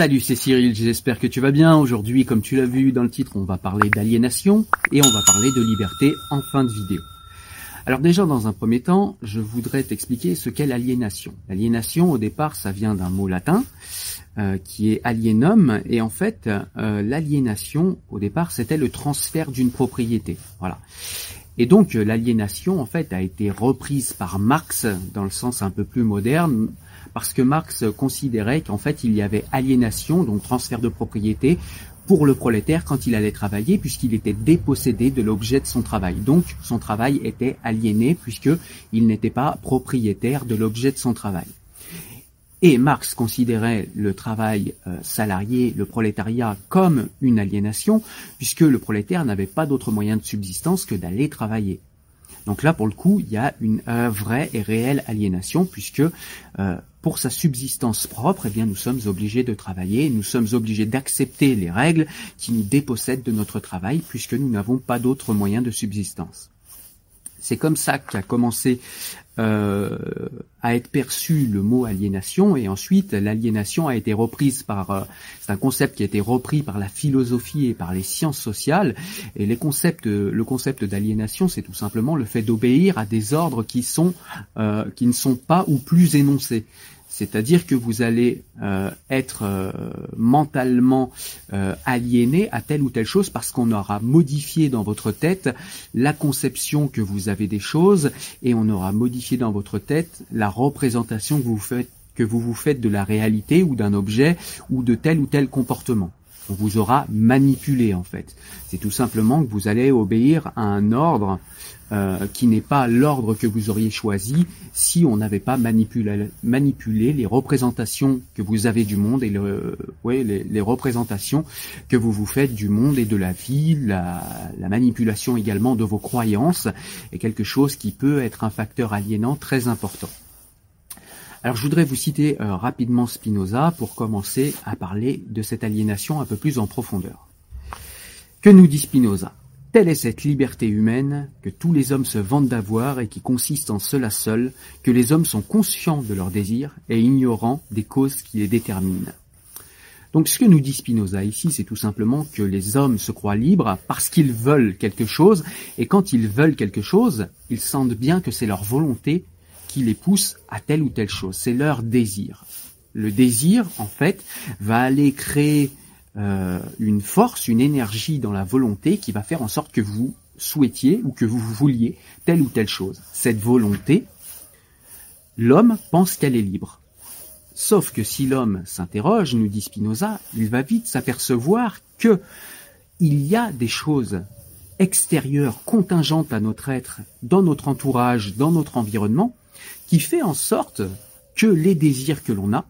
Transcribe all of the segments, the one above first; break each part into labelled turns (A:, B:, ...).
A: Salut, c'est Cyril, j'espère que tu vas bien. Aujourd'hui, comme tu l'as vu dans le titre, on va parler d'aliénation et on va parler de liberté en fin de vidéo. Alors déjà, dans un premier temps, je voudrais t'expliquer ce qu'est l'aliénation. L'aliénation, au départ, ça vient d'un mot latin euh, qui est alienum, et en fait, euh, l'aliénation, au départ, c'était le transfert d'une propriété. Voilà. Et donc, l'aliénation, en fait, a été reprise par Marx dans le sens un peu plus moderne, parce que Marx considérait qu'en fait, il y avait aliénation, donc transfert de propriété, pour le prolétaire quand il allait travailler, puisqu'il était dépossédé de l'objet de son travail. Donc, son travail était aliéné, puisqu'il n'était pas propriétaire de l'objet de son travail. Et Marx considérait le travail euh, salarié, le prolétariat, comme une aliénation, puisque le prolétaire n'avait pas d'autre moyen de subsistance que d'aller travailler. Donc là, pour le coup, il y a une euh, vraie et réelle aliénation, puisque euh, pour sa subsistance propre, eh bien, nous sommes obligés de travailler, nous sommes obligés d'accepter les règles qui nous dépossèdent de notre travail, puisque nous n'avons pas d'autre moyen de subsistance. C'est comme ça qu'a commencé euh, à être perçu le mot aliénation. Et ensuite l'aliénation a été reprise par euh, c'est un concept qui a été repris par la philosophie et par les sciences sociales. Et les concepts le concept d'aliénation c'est tout simplement le fait d'obéir à des ordres qui sont euh, qui ne sont pas ou plus énoncés c'est-à-dire que vous allez euh, être euh, mentalement euh, aliéné à telle ou telle chose parce qu'on aura modifié dans votre tête la conception que vous avez des choses et on aura modifié dans votre tête la représentation que vous faites que vous vous faites de la réalité ou d'un objet ou de tel ou tel comportement. On vous aura manipulé en fait. C'est tout simplement que vous allez obéir à un ordre euh, qui n'est pas l'ordre que vous auriez choisi si on n'avait pas manipulé, les représentations que vous avez du monde et les, représentations que vous vous faites du monde et de la vie, la, la manipulation également de vos croyances est quelque chose qui peut être un facteur aliénant très important. Alors je voudrais vous citer euh, rapidement Spinoza pour commencer à parler de cette aliénation un peu plus en profondeur. Que nous dit Spinoza? Telle est cette liberté humaine que tous les hommes se vantent d'avoir et qui consiste en cela seul, que les hommes sont conscients de leurs désirs et ignorants des causes qui les déterminent. Donc ce que nous dit Spinoza ici, c'est tout simplement que les hommes se croient libres parce qu'ils veulent quelque chose, et quand ils veulent quelque chose, ils sentent bien que c'est leur volonté qui les pousse à telle ou telle chose, c'est leur désir. Le désir, en fait, va aller créer euh, une force, une énergie dans la volonté qui va faire en sorte que vous souhaitiez ou que vous vouliez telle ou telle chose. Cette volonté, l'homme pense qu'elle est libre. Sauf que si l'homme s'interroge, nous dit Spinoza, il va vite s'apercevoir que il y a des choses extérieures, contingentes à notre être, dans notre entourage, dans notre environnement, qui fait en sorte que les désirs que l'on a,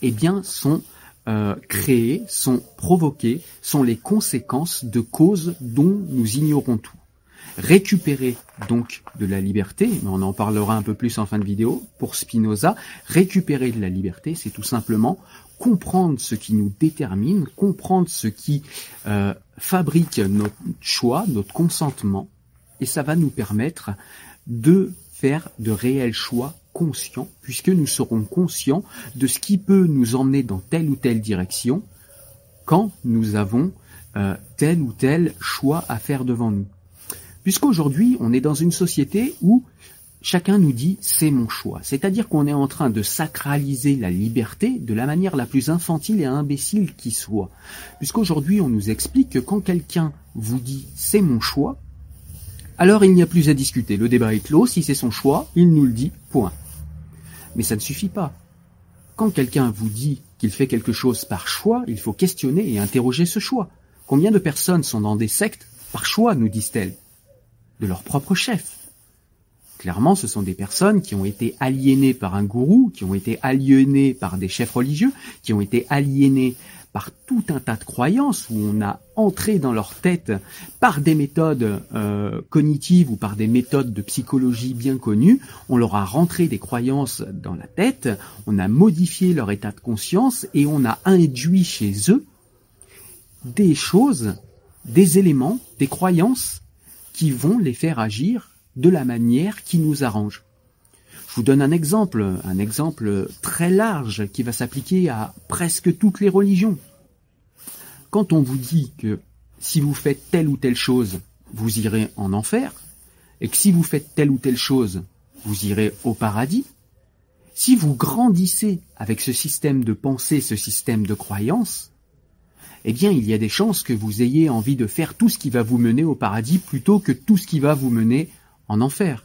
A: eh bien, sont euh, créées, sont provoquées, sont les conséquences de causes dont nous ignorons tout. Récupérer donc de la liberté, mais on en parlera un peu plus en fin de vidéo, pour Spinoza, récupérer de la liberté, c'est tout simplement comprendre ce qui nous détermine, comprendre ce qui euh, fabrique notre choix, notre consentement, et ça va nous permettre de faire de réels choix conscients, puisque nous serons conscients de ce qui peut nous emmener dans telle ou telle direction quand nous avons euh, tel ou tel choix à faire devant nous. Puisqu'aujourd'hui, on est dans une société où chacun nous dit c'est mon choix. C'est-à-dire qu'on est en train de sacraliser la liberté de la manière la plus infantile et imbécile qui soit. Puisqu'aujourd'hui, on nous explique que quand quelqu'un vous dit c'est mon choix, alors il n'y a plus à discuter. Le débat est clos. Si c'est son choix, il nous le dit. Point. Mais ça ne suffit pas. Quand quelqu'un vous dit qu'il fait quelque chose par choix, il faut questionner et interroger ce choix. Combien de personnes sont dans des sectes par choix, nous disent-elles, de leur propre chef Clairement, ce sont des personnes qui ont été aliénées par un gourou, qui ont été aliénées par des chefs religieux, qui ont été aliénées par tout un tas de croyances où on a entré dans leur tête par des méthodes euh, cognitives ou par des méthodes de psychologie bien connues, on leur a rentré des croyances dans la tête, on a modifié leur état de conscience et on a induit chez eux des choses, des éléments, des croyances qui vont les faire agir de la manière qui nous arrange. Je vous donne un exemple, un exemple très large qui va s'appliquer à presque toutes les religions. Quand on vous dit que si vous faites telle ou telle chose, vous irez en enfer, et que si vous faites telle ou telle chose, vous irez au paradis, si vous grandissez avec ce système de pensée, ce système de croyance, eh bien il y a des chances que vous ayez envie de faire tout ce qui va vous mener au paradis plutôt que tout ce qui va vous mener en enfer.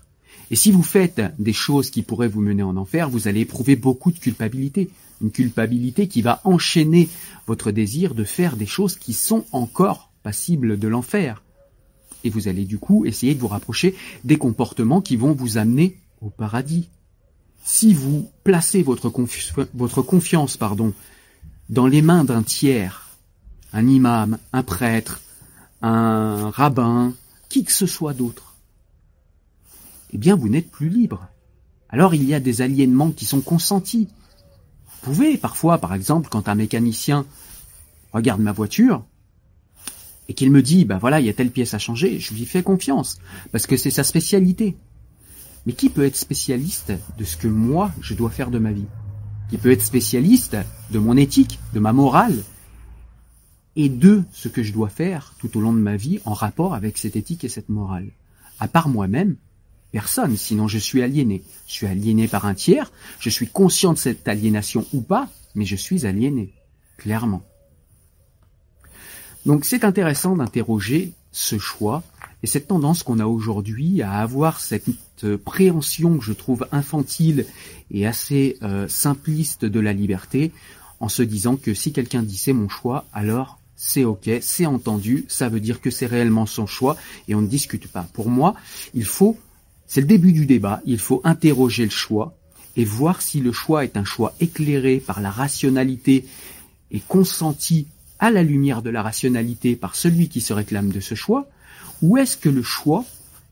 A: Et si vous faites des choses qui pourraient vous mener en enfer, vous allez éprouver beaucoup de culpabilité. Une culpabilité qui va enchaîner votre désir de faire des choses qui sont encore passibles de l'enfer. Et vous allez du coup essayer de vous rapprocher des comportements qui vont vous amener au paradis. Si vous placez votre, confiance pardon, dans les mains d'un tiers, un imam, un prêtre, un rabbin, qui que ce soit d'autre, eh bien vous n'êtes plus libre. Alors il y a des aliénements qui sont consentis. Vous pouvez parfois, par exemple, quand un mécanicien regarde ma voiture et qu'il me dit, bah voilà, il y a telle pièce à changer, je lui fais confiance, parce que c'est sa spécialité. Mais qui peut être spécialiste de ce que moi, je dois faire de ma vie? Qui peut être spécialiste de mon éthique, de ma morale, et de ce que je dois faire tout au long de ma vie en rapport avec cette éthique et cette morale? À part moi-même, Personne, sinon je suis aliéné. Je suis aliéné par un tiers, je suis conscient de cette aliénation ou pas, mais je suis aliéné, clairement. Donc c'est intéressant d'interroger ce choix et cette tendance qu'on a aujourd'hui à avoir cette préhension que je trouve infantile et assez euh, simpliste de la liberté en se disant que si quelqu'un dit c'est mon choix, alors c'est ok, c'est entendu, ça veut dire que c'est réellement son choix et on ne discute pas. Pour moi, il faut c'est le début du débat. Il faut interroger le choix et voir si le choix est un choix éclairé par la rationalité et consenti à la lumière de la rationalité par celui qui se réclame de ce choix, ou est-ce que le choix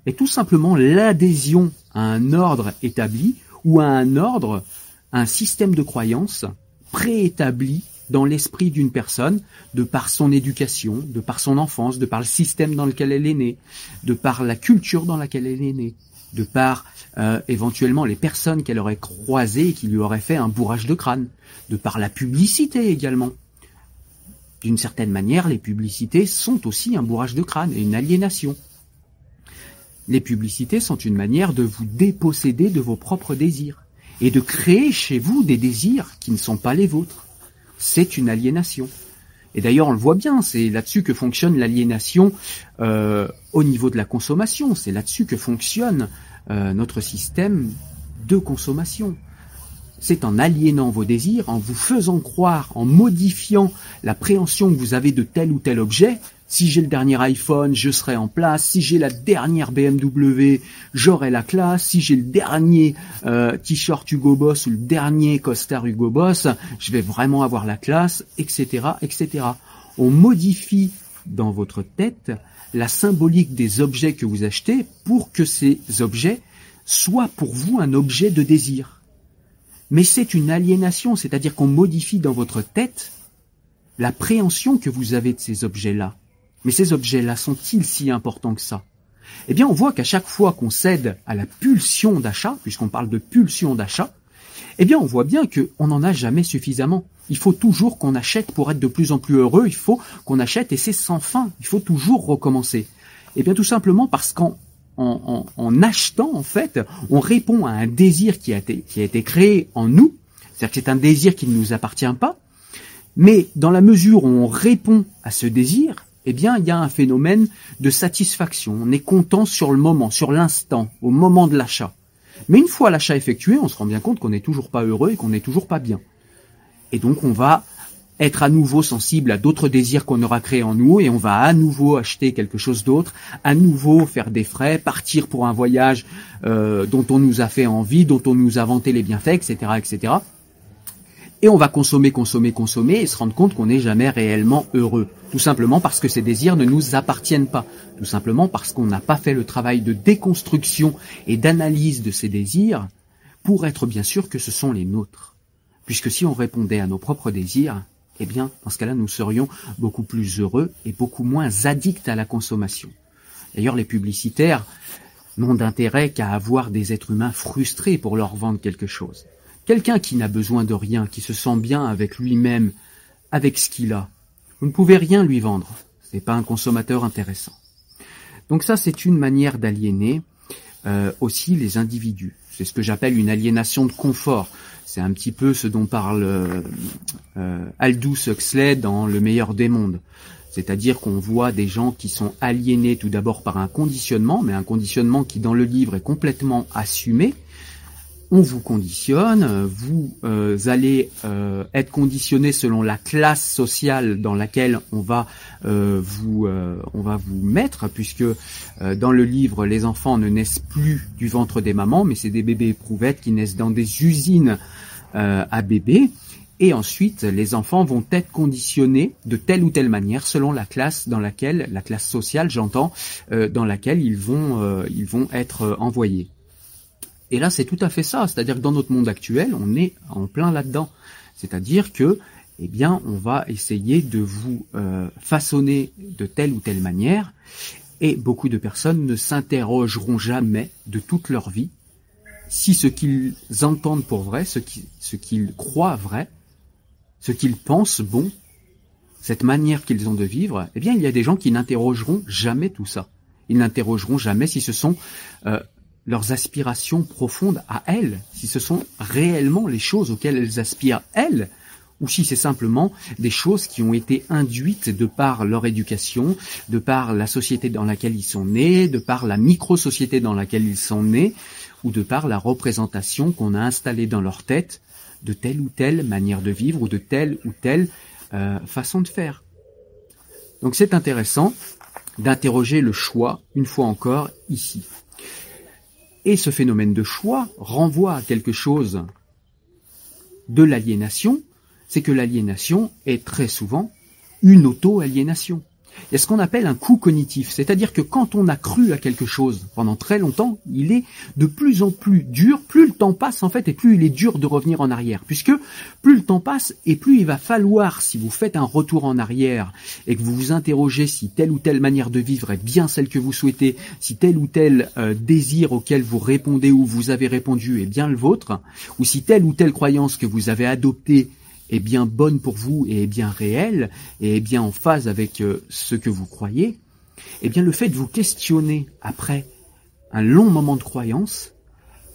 A: est tout simplement l'adhésion à un ordre établi ou à un ordre, un système de croyance préétabli dans l'esprit d'une personne, de par son éducation, de par son enfance, de par le système dans lequel elle est née, de par la culture dans laquelle elle est née de par euh, éventuellement les personnes qu'elle aurait croisées et qui lui auraient fait un bourrage de crâne, de par la publicité également. D'une certaine manière, les publicités sont aussi un bourrage de crâne et une aliénation. Les publicités sont une manière de vous déposséder de vos propres désirs et de créer chez vous des désirs qui ne sont pas les vôtres. C'est une aliénation. Et d'ailleurs, on le voit bien, c'est là-dessus que fonctionne l'aliénation euh, au niveau de la consommation. C'est là-dessus que fonctionne euh, notre système de consommation. C'est en aliénant vos désirs, en vous faisant croire, en modifiant la préhension que vous avez de tel ou tel objet, Si j'ai le dernier iPhone, je serai en place. Si j'ai la dernière BMW, j'aurai la classe. Si j'ai le dernier euh, t-shirt Hugo Boss ou le dernier costard Hugo Boss, je vais vraiment avoir la classe, etc., etc. On modifie dans votre tête la symbolique des objets que vous achetez pour que ces objets soient pour vous un objet de désir. Mais c'est une aliénation, c'est-à-dire qu'on modifie dans votre tête la préhension que vous avez de ces objets-là. Mais ces objets-là sont-ils si importants que ça? Eh bien, on voit qu'à chaque fois qu'on cède à la pulsion d'achat, puisqu'on parle de pulsion d'achat, eh bien, on voit bien qu'on n'en a jamais suffisamment. Il faut toujours qu'on achète pour être de plus en plus heureux, il faut qu'on achète et c'est sans fin, il faut toujours recommencer. Eh bien, tout simplement parce qu'en en, achetant, en fait, on répond à un désir qui a été, qui a été créé en nous, c'est-à-dire que c'est un désir qui ne nous appartient pas, mais dans la mesure où on répond à ce désir, eh bien, il y a un phénomène de satisfaction. On est content sur le moment, sur l'instant, au moment de l'achat. Mais une fois l'achat effectué, on se rend bien compte qu'on n'est toujours pas heureux et qu'on n'est toujours pas bien. Et donc, on va être à nouveau sensible à d'autres désirs qu'on aura créés en nous et on va à nouveau acheter quelque chose d'autre, à nouveau faire des frais, partir pour un voyage euh, dont on nous a fait envie, dont on nous a vanté les bienfaits, etc., etc. Et on va consommer, consommer, consommer et se rendre compte qu'on n'est jamais réellement heureux. Tout simplement parce que ces désirs ne nous appartiennent pas. Tout simplement parce qu'on n'a pas fait le travail de déconstruction et d'analyse de ces désirs pour être bien sûr que ce sont les nôtres. Puisque si on répondait à nos propres désirs, eh bien, dans ce cas-là, nous serions beaucoup plus heureux et beaucoup moins addicts à la consommation. D'ailleurs, les publicitaires n'ont d'intérêt qu'à avoir des êtres humains frustrés pour leur vendre quelque chose. Quelqu'un qui n'a besoin de rien, qui se sent bien avec lui-même, avec ce qu'il a, vous ne pouvez rien lui vendre. Ce n'est pas un consommateur intéressant. Donc ça, c'est une manière d'aliéner euh, aussi les individus. C'est ce que j'appelle une aliénation de confort. C'est un petit peu ce dont parle euh, euh, Aldous Huxley dans Le meilleur des mondes. C'est-à-dire qu'on voit des gens qui sont aliénés tout d'abord par un conditionnement, mais un conditionnement qui dans le livre est complètement assumé, on vous conditionne, vous euh, allez euh, être conditionné selon la classe sociale dans laquelle on va euh, vous on va vous mettre, puisque dans le livre les enfants ne naissent plus du ventre des mamans, mais c'est des bébés éprouvettes qui naissent dans des usines à bébés. Et ensuite, les enfants vont être conditionnés de telle ou telle manière selon la classe dans laquelle, la classe sociale, j'entends, dans laquelle ils vont, ils vont être envoyés. Et là, c'est tout à fait ça. C'est-à-dire que dans notre monde actuel, on est en plein là-dedans. C'est-à-dire que, eh bien, on va essayer de vous euh, façonner de telle ou telle manière, et beaucoup de personnes ne s'interrogeront jamais de toute leur vie si ce qu'ils entendent pour vrai, ce qu'ils croient vrai, ce qu'ils pensent bon, cette manière qu'ils ont de vivre, eh bien, il y a des gens qui n'interrogeront jamais tout ça. Ils n'interrogeront jamais si ce sont euh, leurs aspirations profondes à elles, si ce sont réellement les choses auxquelles elles aspirent elles, ou si c'est simplement des choses qui ont été induites de par leur éducation, de par la société dans laquelle ils sont nés, de par la micro-société dans laquelle ils sont nés, ou de par la représentation qu'on a installée dans leur tête de telle ou telle manière de vivre ou de telle ou telle euh, façon de faire. Donc c'est intéressant d'interroger le choix, une fois encore, ici. Et ce phénomène de choix renvoie à quelque chose de l'aliénation, c'est que l'aliénation est très souvent une auto-aliénation. Il y a ce qu'on appelle un coup cognitif, c'est-à-dire que quand on a cru à quelque chose pendant très longtemps, il est de plus en plus dur, plus le temps passe en fait, et plus il est dur de revenir en arrière, puisque plus le temps passe, et plus il va falloir, si vous faites un retour en arrière, et que vous vous interrogez si telle ou telle manière de vivre est bien celle que vous souhaitez, si tel ou tel euh, désir auquel vous répondez ou vous avez répondu est bien le vôtre, ou si telle ou telle croyance que vous avez adoptée est bien bonne pour vous et est bien réelle et est bien en phase avec euh, ce que vous croyez, eh bien le fait de vous questionner après un long moment de croyance,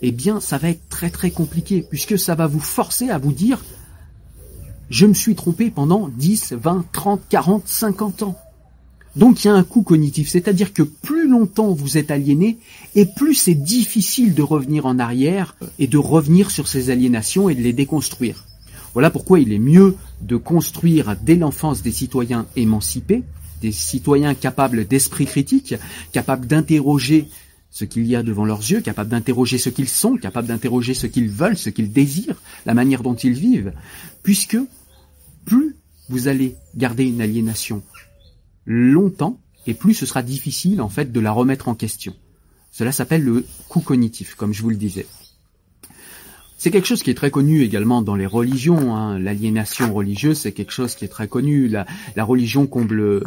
A: eh bien ça va être très très compliqué puisque ça va vous forcer à vous dire je me suis trompé pendant 10, 20, 30, 40, 50 ans. Donc il y a un coût cognitif, c'est-à-dire que plus longtemps vous êtes aliéné, et plus c'est difficile de revenir en arrière et de revenir sur ces aliénations et de les déconstruire. Voilà pourquoi il est mieux de construire dès l'enfance des citoyens émancipés, des citoyens capables d'esprit critique, capables d'interroger ce qu'il y a devant leurs yeux, capables d'interroger ce qu'ils sont, capables d'interroger ce qu'ils veulent, ce qu'ils désirent, la manière dont ils vivent, puisque plus vous allez garder une aliénation longtemps, et plus ce sera difficile en fait de la remettre en question. Cela s'appelle le coût cognitif, comme je vous le disais. C'est quelque chose qui est très connu également dans les religions. Hein. L'aliénation religieuse, c'est quelque chose qui est très connu. La, religion comble,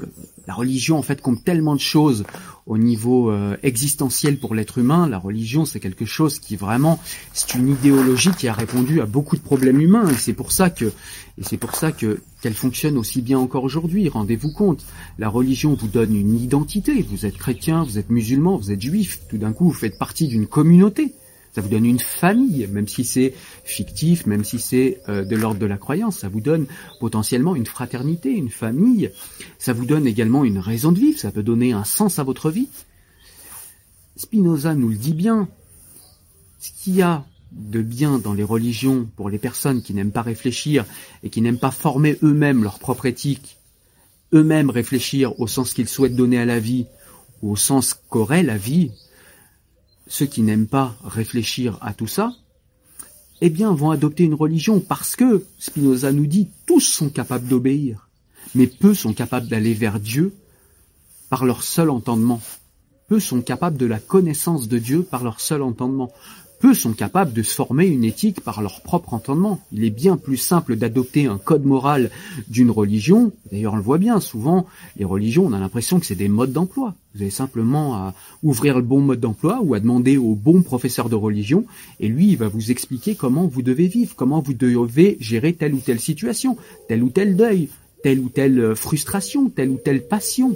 A: en fait comble tellement de choses au niveau euh, existentiel pour l'être humain. La religion, c'est quelque chose qui vraiment, c'est une idéologie qui a répondu à beaucoup de problèmes humains. Et c'est pour ça qu'elle fonctionne aussi bien encore aujourd'hui. Rendez-vous compte, la religion vous donne une identité. Vous êtes chrétien, vous êtes musulman, vous êtes juif. Tout d'un coup, vous faites partie d'une communauté. Ça vous donne une famille, même si c'est fictif, même si c'est euh, de l'ordre de la croyance. Ça vous donne potentiellement une fraternité, une famille. Ça vous donne également une raison de vivre. Ça peut donner un sens à votre vie. Spinoza nous le dit bien. Ce qu'il y a de bien dans les religions pour les personnes qui n'aiment pas réfléchir et qui n'aiment pas former eux-mêmes leur propre éthique, eux-mêmes réfléchir au sens qu'ils souhaitent donner à la vie, ou au sens qu'aurait la vie, ceux qui n'aiment pas réfléchir à tout ça, eh bien, vont adopter une religion parce que, Spinoza nous dit, tous sont capables d'obéir, mais peu sont capables d'aller vers Dieu par leur seul entendement. Peu sont capables de la connaissance de Dieu par leur seul entendement peu sont capables de se former une éthique par leur propre entendement. Il est bien plus simple d'adopter un code moral d'une religion. D'ailleurs, on le voit bien, souvent, les religions, on a l'impression que c'est des modes d'emploi. Vous avez simplement à ouvrir le bon mode d'emploi ou à demander au bon professeur de religion, et lui, il va vous expliquer comment vous devez vivre, comment vous devez gérer telle ou telle situation, tel ou tel deuil, telle ou telle frustration, telle ou telle passion.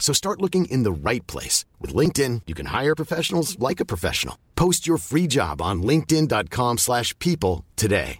B: So start looking in the right place. With LinkedIn, you can hire professionals like a professional. Post your free job on linkedin.com slash people today.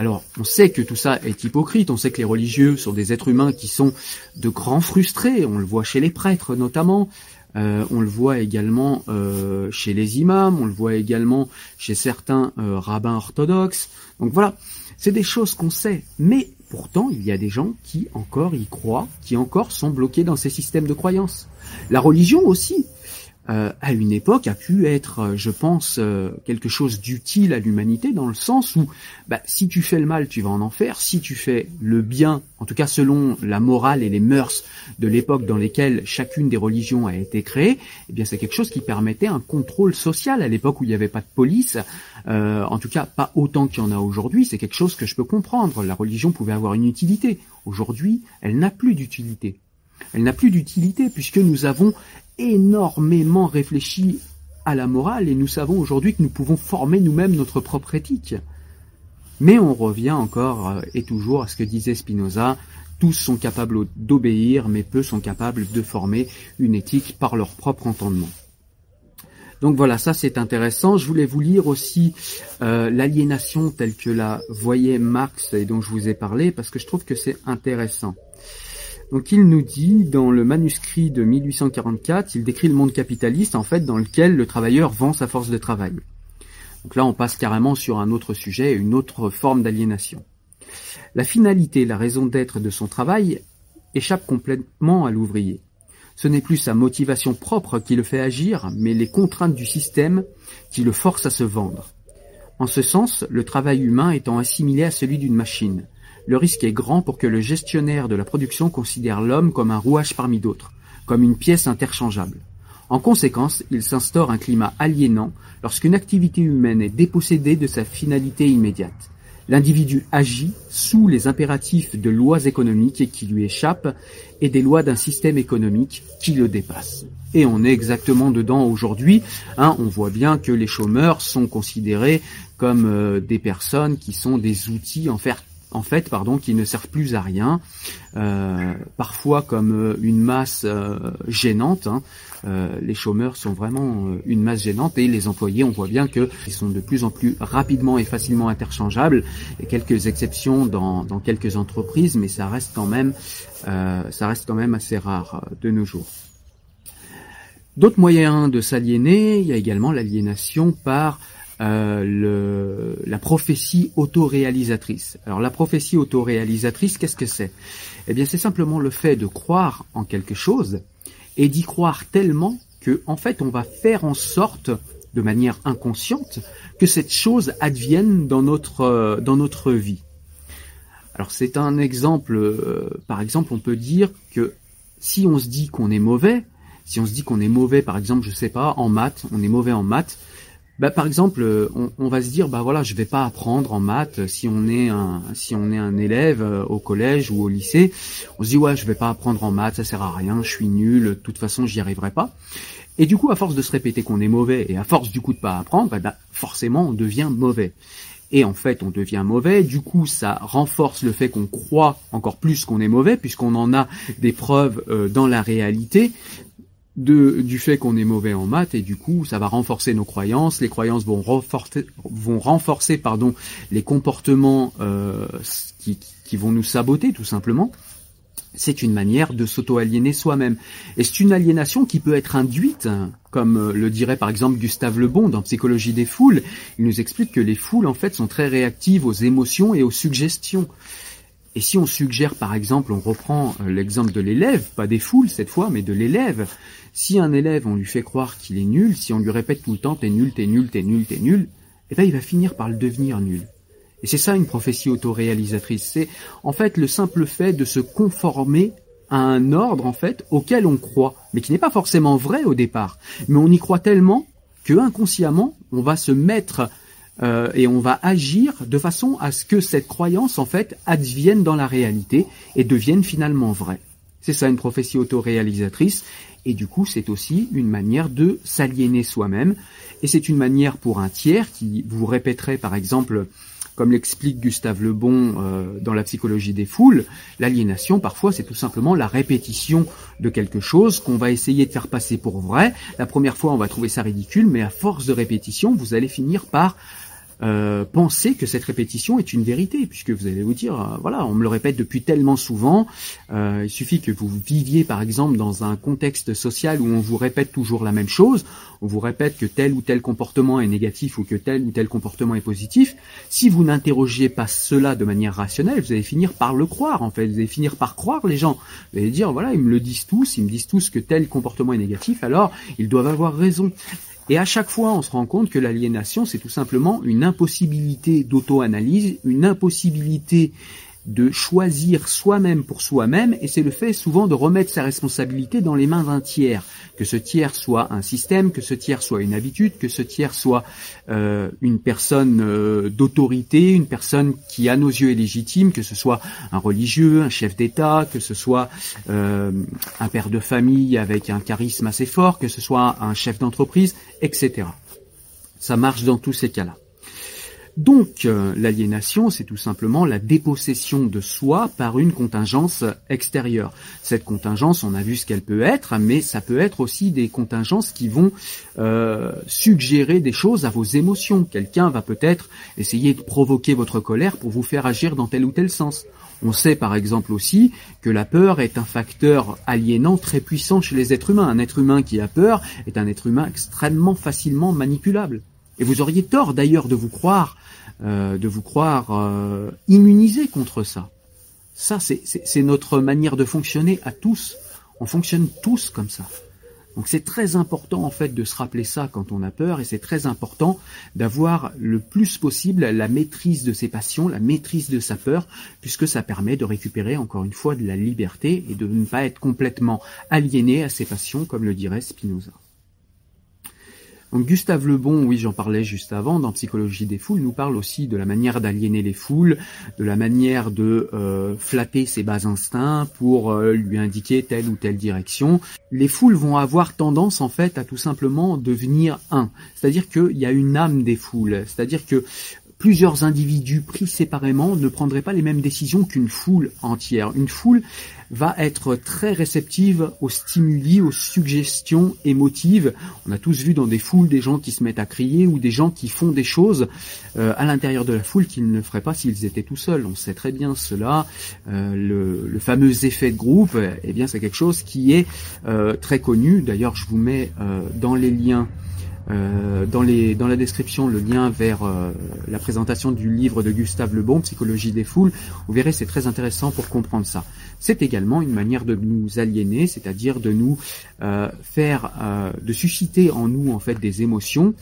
A: Alors, on sait que tout ça est hypocrite, on sait que les religieux sont des êtres humains qui sont de grands frustrés, on le voit chez les prêtres notamment, euh, on le voit également euh, chez les imams, on le voit également chez certains euh, rabbins orthodoxes. Donc voilà, c'est des choses qu'on sait, mais Pourtant, il y a des gens qui encore y croient, qui encore sont bloqués dans ces systèmes de croyances. La religion aussi, euh, à une époque, a pu être, euh, je pense, euh, quelque chose d'utile à l'humanité dans le sens où, bah, si tu fais le mal, tu vas en enfer. Si tu fais le bien, en tout cas selon la morale et les mœurs de l'époque dans lesquelles chacune des religions a été créée, eh bien c'est quelque chose qui permettait un contrôle social à l'époque où il n'y avait pas de police. en tout cas, pas autant qu'il y en a aujourd'hui. C'est quelque chose que je peux comprendre. La religion pouvait avoir une utilité. Aujourd'hui, elle n'a plus d'utilité. Elle n'a plus d'utilité puisque nous avons énormément réfléchi à la morale et nous savons aujourd'hui que nous pouvons former nous-mêmes notre propre éthique. Mais on revient encore euh, et toujours à ce que disait Spinoza, tous sont capables d'obéir, mais peu sont capables de former une éthique par leur propre entendement. Donc voilà, ça c'est intéressant. Je voulais vous lire aussi euh, l'aliénation telle que la voyait Marx et dont je vous ai parlé, parce que je trouve que c'est intéressant. Donc il nous dit, dans le manuscrit de 1844, il décrit le monde capitaliste en fait dans lequel le travailleur vend sa force de travail. Donc là on passe carrément sur un autre sujet, une autre forme d'aliénation. La finalité, la raison d'être de son travail échappe complètement à l'ouvrier. Ce n'est plus sa motivation propre qui le fait agir, mais les contraintes du système qui le forcent à se vendre. En ce sens, le travail humain étant assimilé à celui d'une machine, le risque est grand pour que le gestionnaire de la production considère l'homme comme un rouage parmi d'autres, comme une pièce interchangeable. En conséquence, il s'instaure un climat aliénant lorsqu'une activité humaine est dépossédée de sa finalité immédiate. L'individu agit sous les impératifs de lois économiques qui lui échappent et des lois d'un système économique qui le dépasse. Et on est exactement dedans aujourd'hui. Hein, on voit bien que les chômeurs sont considérés comme euh, des personnes qui sont des outils en fait en fait, pardon, qui ne servent plus à rien, euh, parfois comme euh, une masse euh, gênante. Hein. les chômeurs sont vraiment une masse gênante et les employés, on voit bien qu'ils sont de plus en plus rapidement et facilement interchangeables. Et quelques exceptions dans, quelques entreprises, mais ça reste quand même, ça reste quand même assez rare de nos jours. D'autres moyens de s'aliéner, il y a également l'aliénation par euh, la prophétie autoréalisatrice. Alors la prophétie autoréalisatrice, qu'est-ce que c'est? Eh bien c'est simplement le fait de croire en quelque chose et d'y croire tellement que en fait on va faire en sorte de manière inconsciente que cette chose advienne dans notre euh, dans notre vie. Alors c'est un exemple euh, par exemple on peut dire que si on se dit qu'on est mauvais, si on se dit qu'on est mauvais par exemple, je sais pas, en maths, on est mauvais en maths, bah, par exemple, euh, on, va se dire, bah voilà, je vais pas apprendre en maths si on est un si on est un élève euh, au collège ou au lycée. On se dit ouais, je vais pas apprendre en maths, ça sert à rien, je suis nul, de toute façon j'y arriverai pas. Et du coup, à force de se répéter qu'on est mauvais et à force du coup de pas apprendre, bah, forcément on devient mauvais. Et en fait, on devient mauvais. Du coup, ça renforce le fait qu'on croit encore plus qu'on est mauvais, puisqu'on en a des preuves euh, dans la réalité de, du fait qu'on est mauvais en maths et du coup ça va renforcer nos croyances. Les croyances vont renforcer, vont renforcer pardon, les comportements euh, qui, qui vont nous saboter tout simplement. C'est une manière de s'auto-aliéner soi-même. Et c'est une aliénation qui peut être induite, comme euh, le dirait par exemple Gustave Le Bon dans Psychologie des foules. Il nous explique que les foules en fait sont très réactives aux émotions et aux suggestions. Et si on suggère par exemple, on reprend euh, l'exemple de l'élève, pas des foules cette fois, mais de l'élève, si un élève, on lui fait croire qu'il est nul, si on lui répète tout le temps t'es nul, t'es nul, t'es nul, t'es nul, eh ben il va finir par le devenir nul. Et c'est ça une prophétie autoréalisatrice. C'est en fait le simple fait de se conformer à un ordre en fait auquel on croit, mais qui n'est pas forcément vrai au départ. Mais on y croit tellement que inconsciemment on va se mettre euh, et on va agir de façon à ce que cette croyance en fait advienne dans la réalité et devienne finalement vraie. C'est ça une prophétie autoréalisatrice et du coup, c'est aussi une manière de s'aliéner soi-même. Et c'est une manière pour un tiers qui vous répéterait, par exemple, comme l'explique Gustave Le Bon euh, dans la psychologie des foules, l'aliénation, parfois, c'est tout simplement la répétition de quelque chose qu'on va essayer de faire passer pour vrai. La première fois, on va trouver ça ridicule, mais à force de répétition, vous allez finir par euh, pensez que cette répétition est une vérité, puisque vous allez vous dire, euh, voilà, on me le répète depuis tellement souvent, euh, il suffit que vous viviez par exemple dans un contexte social où on vous répète toujours la même chose, on vous répète que tel ou tel comportement est négatif ou que tel ou tel comportement est positif, si vous n'interrogiez pas cela de manière rationnelle, vous allez finir par le croire en fait, vous allez finir par croire les gens, vous allez dire, voilà, ils me le disent tous, ils me disent tous que tel comportement est négatif, alors ils doivent avoir raison. Et à chaque fois, on se rend compte que l'aliénation, c'est tout simplement une impossibilité d'auto-analyse, une impossibilité de choisir soi-même pour soi-même, et c'est le fait souvent de remettre sa responsabilité dans les mains d'un tiers, que ce tiers soit un système, que ce tiers soit une habitude, que ce tiers soit euh, une personne euh, d'autorité, une personne qui à nos yeux est légitime, que ce soit un religieux, un chef d'État, que ce soit euh, un père de famille avec un charisme assez fort, que ce soit un chef d'entreprise, etc. Ça marche dans tous ces cas-là. Donc euh, l'aliénation, c'est tout simplement la dépossession de soi par une contingence extérieure. Cette contingence, on a vu ce qu'elle peut être, mais ça peut être aussi des contingences qui vont euh, suggérer des choses à vos émotions. Quelqu'un va peut-être essayer de provoquer votre colère pour vous faire agir dans tel ou tel sens. On sait par exemple aussi que la peur est un facteur aliénant très puissant chez les êtres humains. Un être humain qui a peur est un être humain extrêmement facilement manipulable. Et vous auriez tort d'ailleurs de vous croire, euh, de vous croire euh, immunisé contre ça. Ça, c'est notre manière de fonctionner à tous. On fonctionne tous comme ça. Donc c'est très important en fait de se rappeler ça quand on a peur et c'est très important d'avoir le plus possible la maîtrise de ses passions, la maîtrise de sa peur, puisque ça permet de récupérer encore une fois de la liberté et de ne pas être complètement aliéné à ses passions comme le dirait Spinoza. Donc Gustave Lebon, oui j'en parlais juste avant, dans Psychologie des foules, nous parle aussi de la manière d'aliéner les foules, de la manière de euh, flatter ses bas instincts pour euh, lui indiquer telle ou telle direction. Les foules vont avoir tendance en fait à tout simplement devenir un, c'est-à-dire qu'il y a une âme des foules, c'est-à-dire que plusieurs individus pris séparément ne prendraient pas les mêmes décisions qu'une foule entière. Une foule va être très réceptive aux stimuli, aux suggestions émotives. On a tous vu dans des foules des gens qui se mettent à crier ou des gens qui font des choses euh, à l'intérieur de la foule qu'ils ne feraient pas s'ils étaient tout seuls. On sait très bien cela. Euh, le, fameux effet de groupe, eh bien c'est quelque chose qui est euh, très connu. D'ailleurs, je vous mets dans les liens euh, dans, la description le lien vers euh, la présentation du livre de Gustave Le Bon, Psychologie des foules. Vous verrez, c'est très intéressant pour comprendre ça. C'est également une manière de nous aliéner, c'est-à-dire de nous euh, faire, de susciter en nous en fait des émotions,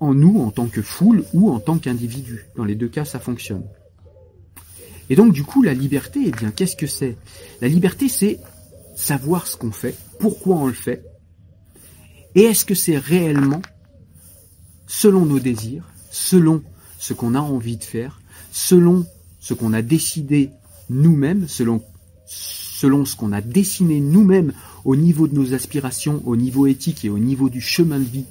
A: en nous en tant que foule ou en tant qu'individu. Dans les deux cas, ça fonctionne. Et donc du coup, la liberté, eh bien, qu'est-ce que c'est? La liberté, c'est savoir ce qu'on fait, pourquoi on le fait, et est-ce que c'est réellement selon nos désirs, selon ce qu'on a envie de faire, selon ce qu'on a décidé nous-mêmes, selon, ce qu'on a dessiné nous-mêmes au niveau de nos aspirations, au niveau éthique et au niveau du chemin de vie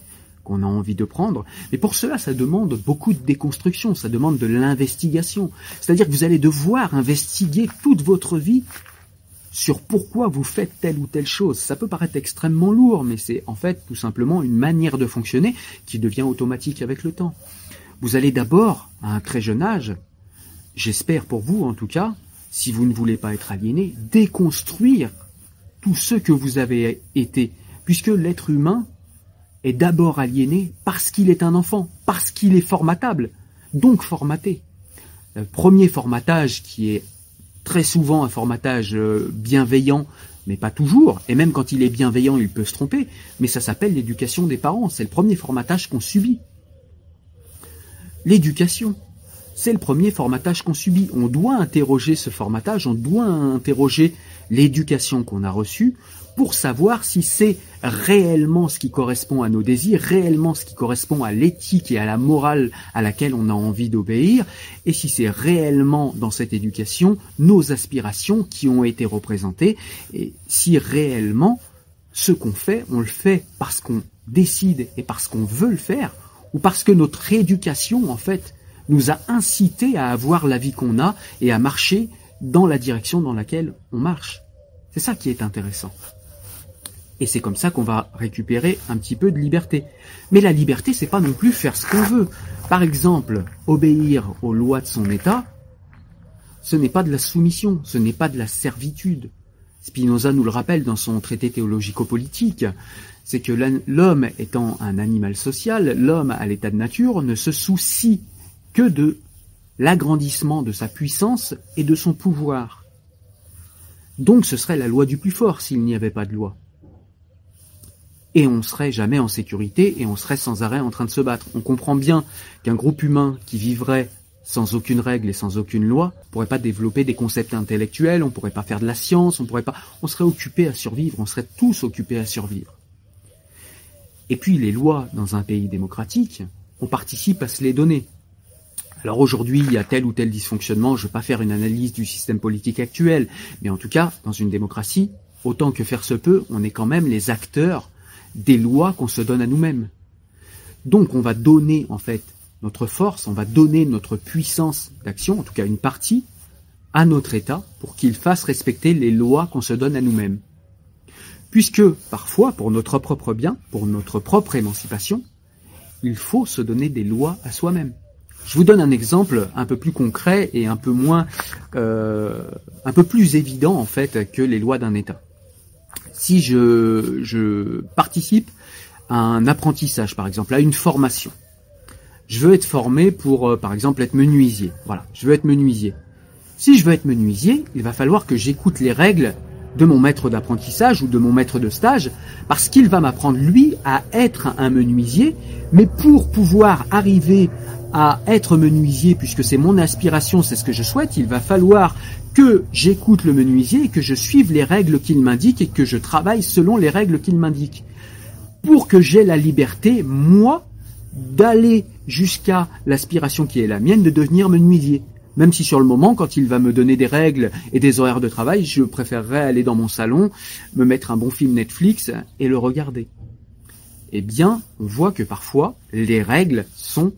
A: qu'on a envie de prendre? Mais pour cela, ça demande beaucoup de déconstruction, ça demande de l'investigation. C'est-à-dire que vous allez devoir investiguer toute votre vie sur pourquoi vous faites telle ou telle chose. Ça peut paraître extrêmement lourd, mais c'est en fait tout simplement une manière de fonctionner qui devient automatique avec le temps. Vous allez d'abord, à un très jeune âge, j'espère pour vous en tout cas, si vous ne voulez pas être aliéné, déconstruire tout ce que vous avez été, puisque l'être humain est d'abord aliéné parce qu'il est un enfant, parce qu'il est formatable, donc formaté. Le premier formatage qui est très souvent un formatage euh, bienveillant, mais pas toujours, et même quand il est bienveillant, il peut se tromper, mais ça s'appelle l'éducation des parents, c'est le premier formatage qu'on subit. L'éducation, c'est le premier formatage qu'on subit. On doit interroger ce formatage, on doit interroger l'éducation qu'on a reçue pour savoir si c'est réellement ce qui correspond à nos désirs, réellement ce qui correspond à l'éthique et à la morale à laquelle on a envie d'obéir, et si c'est réellement dans cette éducation nos aspirations qui ont été représentées, et si réellement ce qu'on fait, on le fait parce qu'on décide et parce qu'on veut le faire, ou parce que notre éducation, en fait, nous a incité à avoir la vie qu'on a et à marcher dans la direction dans laquelle on marche. C'est ça qui est intéressant. Et c'est comme ça qu'on va récupérer un petit peu de liberté. Mais la liberté, c'est pas non plus faire ce qu'on veut. Par exemple, obéir aux lois de son État, ce n'est pas de la soumission, ce n'est pas de la servitude. Spinoza nous le rappelle dans son traité théologico-politique, c'est que l'homme étant un animal social, l'homme à l'état de nature ne se soucie que de l'agrandissement de sa puissance et de son pouvoir. Donc ce serait la loi du plus fort s'il n'y avait pas de loi et on serait jamais en sécurité et on serait sans arrêt en train de se battre. On comprend bien qu'un groupe humain qui vivrait sans aucune règle et sans aucune loi pourrait pas développer des concepts intellectuels, on pourrait pas faire de la science, on pourrait pas, on serait occupé à survivre, on serait tous occupés à survivre. Et puis les lois dans un pays démocratique, on participe à se les donner. Alors aujourd'hui, il y a tel ou tel dysfonctionnement, je ne vais pas faire une analyse du système politique actuel, mais en tout cas, dans une démocratie, autant que faire se peut, on est quand même les acteurs des lois qu'on se donne à nous-mêmes. Donc on va donner en fait notre force, on va donner notre puissance d'action, en tout cas une partie, à notre État pour qu'il fasse respecter les lois qu'on se donne à nous-mêmes. Puisque parfois, pour notre propre bien, pour notre propre émancipation, il faut se donner des lois à soi-même. Je vous donne un exemple un peu plus concret et un peu moins, euh, un peu plus évident en fait que les lois d'un État. Si je, je participe à un apprentissage, par exemple, à une formation, je veux être formé pour, euh, par exemple, être menuisier. Voilà, je veux être menuisier. Si je veux être menuisier, il va falloir que j'écoute les règles de mon maître d'apprentissage ou de mon maître de stage, parce qu'il va m'apprendre, lui, à être un menuisier, mais pour pouvoir arriver à être menuisier, puisque c'est mon aspiration, c'est ce que je souhaite, il va falloir que j'écoute le menuisier et que je suive les règles qu'il m'indique et que je travaille selon les règles qu'il m'indique. Pour que j'ai la liberté, moi, d'aller jusqu'à l'aspiration qui est la mienne de devenir menuisier. Même si sur le moment, quand il va me donner des règles et des horaires de travail, je préférerais aller dans mon salon, me mettre un bon film Netflix et le regarder. Eh bien, on voit que parfois, les règles sont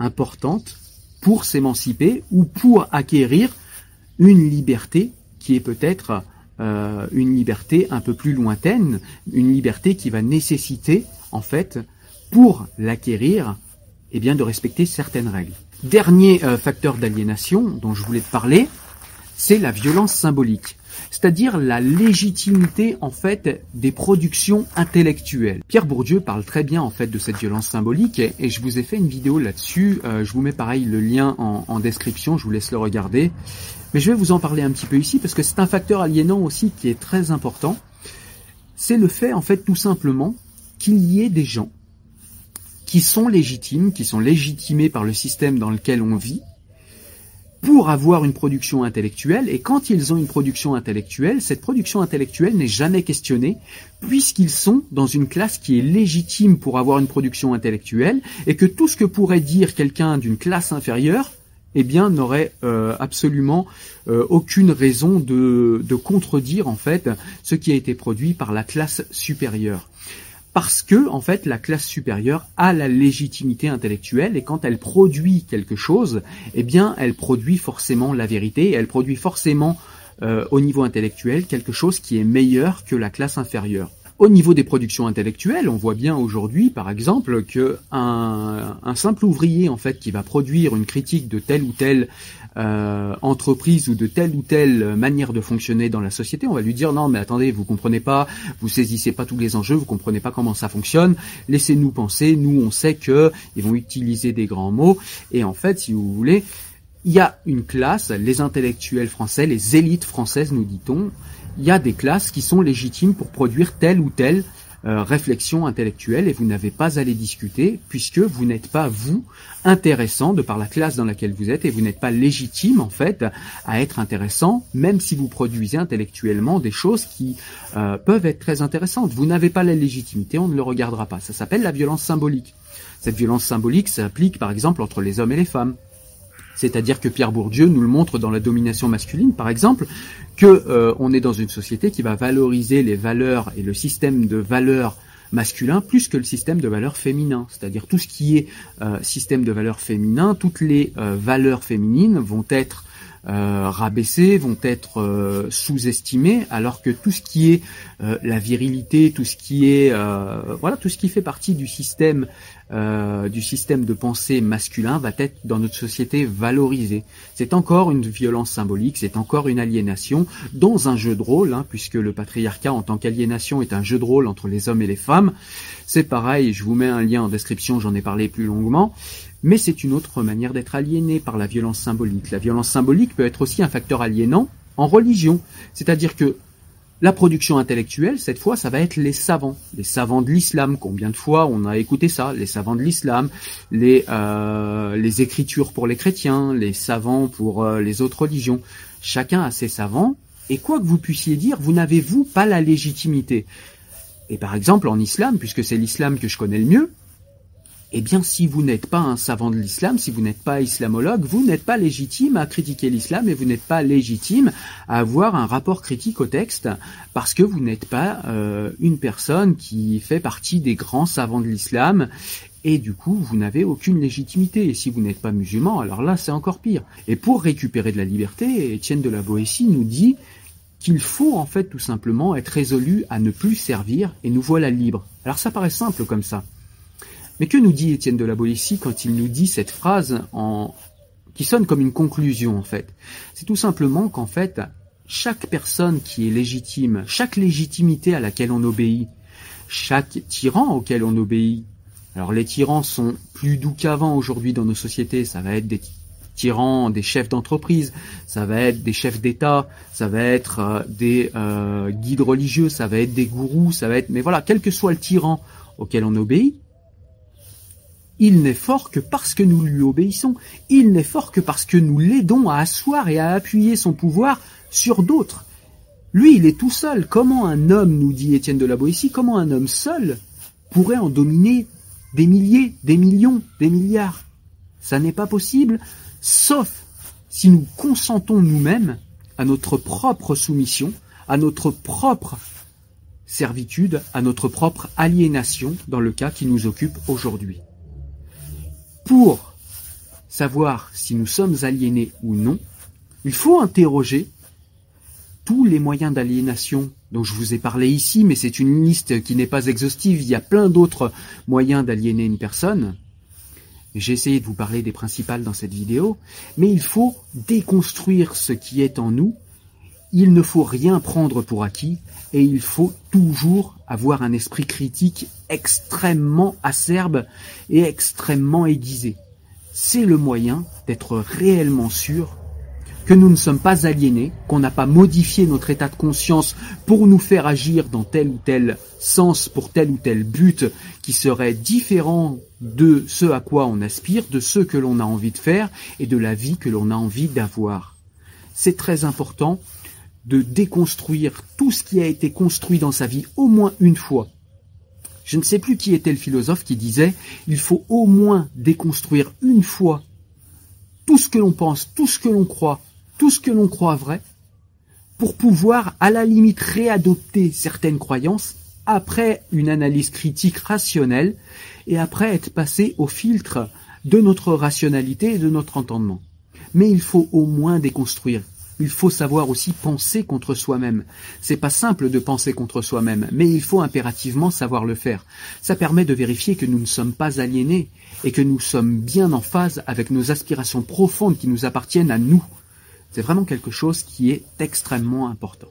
A: importantes pour s'émanciper ou pour acquérir une liberté qui est peut-être euh, une liberté un peu plus lointaine, une liberté qui va nécessiter, en fait, pour l'acquérir, eh bien, de respecter certaines règles. Dernier euh, facteur d'aliénation dont je voulais te parler, c'est la violence symbolique, c'est-à-dire la légitimité en fait des productions intellectuelles. Pierre Bourdieu parle très bien en fait de cette violence symbolique et, je vous ai fait une vidéo là-dessus. Euh, je vous mets pareil le lien en, en description, je vous laisse le regarder. Mais je vais vous en parler un petit peu ici parce que c'est un facteur aliénant aussi qui est très important. C'est le fait en fait tout simplement qu'il y ait des gens qui sont légitimes, qui sont légitimés par le système dans lequel on vit, pour avoir une production intellectuelle, et quand ils ont une production intellectuelle, cette production intellectuelle n'est jamais questionnée, puisqu'ils sont dans une classe qui est légitime pour avoir une production intellectuelle, et que tout ce que pourrait dire quelqu'un d'une classe inférieure, eh bien, n'aurait euh, absolument euh, aucune raison de, de contredire en fait ce qui a été produit par la classe supérieure parce que en fait la classe supérieure a la légitimité intellectuelle et quand elle produit quelque chose, eh bien elle produit forcément la vérité, elle produit forcément euh, au niveau intellectuel quelque chose qui est meilleur que la classe inférieure. Au niveau des productions intellectuelles, on voit bien aujourd'hui, par exemple, que un, simple ouvrier en fait qui va produire une critique de telle ou telle euh, entreprise ou de telle ou telle manière de fonctionner dans la société, on va lui dire non mais attendez, vous comprenez pas, vous saisissez pas tous les enjeux, vous comprenez pas comment ça fonctionne, laissez-nous penser, nous on sait que ils vont utiliser des grands mots et en fait si vous voulez, il y a une classe, les intellectuels français, les élites françaises nous dit-on, il y a des classes qui sont légitimes pour produire telle ou telle euh, réflexion intellectuelle et vous n'avez pas à les discuter puisque vous n'êtes pas vous intéressant de par la classe dans laquelle vous êtes et vous n'êtes pas légitime en fait à être intéressant même si vous produisez intellectuellement des choses qui euh, peuvent être très intéressantes. Vous n'avez pas la légitimité, on ne le regardera pas. Ça s'appelle la violence symbolique. Cette violence symbolique s'applique par exemple entre les hommes et les femmes. C'est-à-dire que Pierre Bourdieu nous le montre dans la domination masculine, par exemple, que euh, on est dans une société qui va valoriser les valeurs et le système de valeurs masculin plus que le système de valeurs féminin. C'est-à-dire tout ce qui est euh, système de valeurs féminin, toutes les euh, valeurs féminines vont être rabaissées, vont être sous-estimées, alors que tout ce qui est la virilité, tout ce qui est voilà, tout ce qui fait partie du système euh, du système de pensée masculin va être dans notre société valorisé. C'est encore une violence symbolique, c'est encore une aliénation dans un jeu de rôle, hein, puisque le patriarcat en tant qu'aliénation est un jeu de rôle entre les hommes et les femmes. C'est pareil, je vous mets un lien en description, j'en ai parlé plus longuement. Mais c'est une autre manière d'être aliéné par la violence symbolique. La violence symbolique peut être aussi un facteur aliénant en religion. C'est-à-dire que la production intellectuelle, cette fois, ça va être les savants, les savants de l'islam. Combien de fois on a écouté ça? Les savants de l'islam, les euh, écritures pour les chrétiens, les savants pour euh, les autres religions. Chacun a ses savants. Et quoi que vous puissiez dire, vous n'avez vous pas la légitimité? Et par exemple, en islam, puisque c'est l'islam que je connais le mieux, eh bien si vous n'êtes pas un savant de l'islam, si vous n'êtes pas islamologue, vous n'êtes pas légitime à critiquer l'islam et vous n'êtes pas légitime à avoir un rapport critique au texte parce que vous n'êtes pas euh, une personne qui fait partie des grands savants de l'islam et du coup vous n'avez aucune légitimité. Et si vous n'êtes pas musulman, alors là c'est encore pire. Et pour récupérer de la liberté, Étienne de la Boétie nous dit qu'il faut en fait tout simplement être résolu à ne plus servir et nous voilà libres. Alors ça paraît simple comme ça. Mais que nous dit Étienne de la Boétie quand il nous dit cette phrase qui sonne comme une conclusion en fait? C'est tout simplement qu'en fait, chaque personne qui est légitime, chaque légitimité à laquelle on obéit, chaque tyran auquel on obéit, alors les tyrans sont plus doux qu'avant aujourd'hui dans nos sociétés, ça va être des tyrans, des chefs d'entreprise, ça va être des chefs d'État, ça va être euh, des euh, guides religieux, ça va être des gourous, ça va être... Mais voilà, quel que soit le tyran auquel on obéit, il n'est fort que parce que nous lui obéissons. Il n'est fort que parce que nous l'aidons à asseoir et à appuyer son pouvoir sur d'autres. Lui, il est tout seul. Comment un homme, nous dit Étienne de la Boétie, comment un homme seul pourrait en dominer des milliers, des millions, des milliards? Ça n'est pas possible, sauf si nous consentons nous-mêmes à notre propre soumission, à notre propre servitude, à notre propre aliénation dans le cas qui nous occupe aujourd'hui pour savoir si nous sommes aliénés ou non, il faut interroger tous les moyens d'aliénation dont je vous ai parlé ici, mais c'est une liste qui n'est pas exhaustive, il y a plein d'autres moyens d'aliéner une personne. J'ai essayé de vous parler des principales dans cette vidéo, mais il faut déconstruire ce qui est en nous, il ne faut rien prendre pour acquis, et il faut toujours avoir un esprit critique extrêmement acerbe et extrêmement aiguisé. C'est le moyen d'être réellement sûr que nous ne sommes pas aliénés, qu'on n'a pas modifié notre état de conscience pour nous faire agir dans tel ou tel sens pour tel ou tel but qui serait différent de ce à quoi on aspire, de ce que l'on a envie de faire et de la vie que l'on a envie d'avoir. C'est très important de déconstruire tout ce qui a été construit dans sa vie au moins une fois. Je ne sais plus qui était le philosophe qui disait il faut au moins déconstruire une fois tout ce que l'on pense, tout ce que l'on croit, tout ce que l'on croit vrai, pour pouvoir à la limite réadopter certaines croyances après une analyse critique rationnelle et après être passé au filtre de notre rationalité et de notre entendement. Mais il faut au moins déconstruire il faut savoir aussi penser contre soi-même. C'est pas simple de penser contre soi-même, mais il faut impérativement savoir le faire. Ça permet de vérifier que nous ne sommes pas aliénés et que nous sommes bien en phase avec nos aspirations profondes qui nous appartiennent à nous. C'est vraiment quelque chose qui est extrêmement important.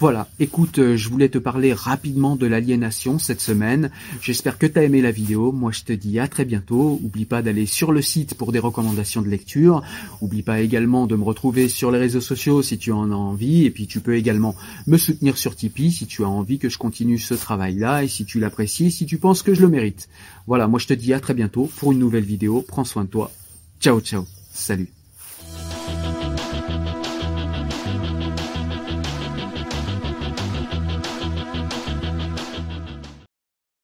A: Voilà, écoute, euh, je voulais te parler rapidement de l'aliénation cette semaine. J'espère que tu as aimé la vidéo. Moi, je te dis à très bientôt. Oublie pas d'aller sur le site pour des recommandations de lecture. Oublie pas également de me retrouver sur les réseaux sociaux si tu en as envie. Et puis, tu peux également me soutenir sur Tipeee si tu as envie que je continue ce travail-là et si tu l'apprécies, si tu penses que je le mérite. Voilà, moi, je te dis à très bientôt pour une nouvelle vidéo. Prends soin de toi. Ciao, ciao. Salut.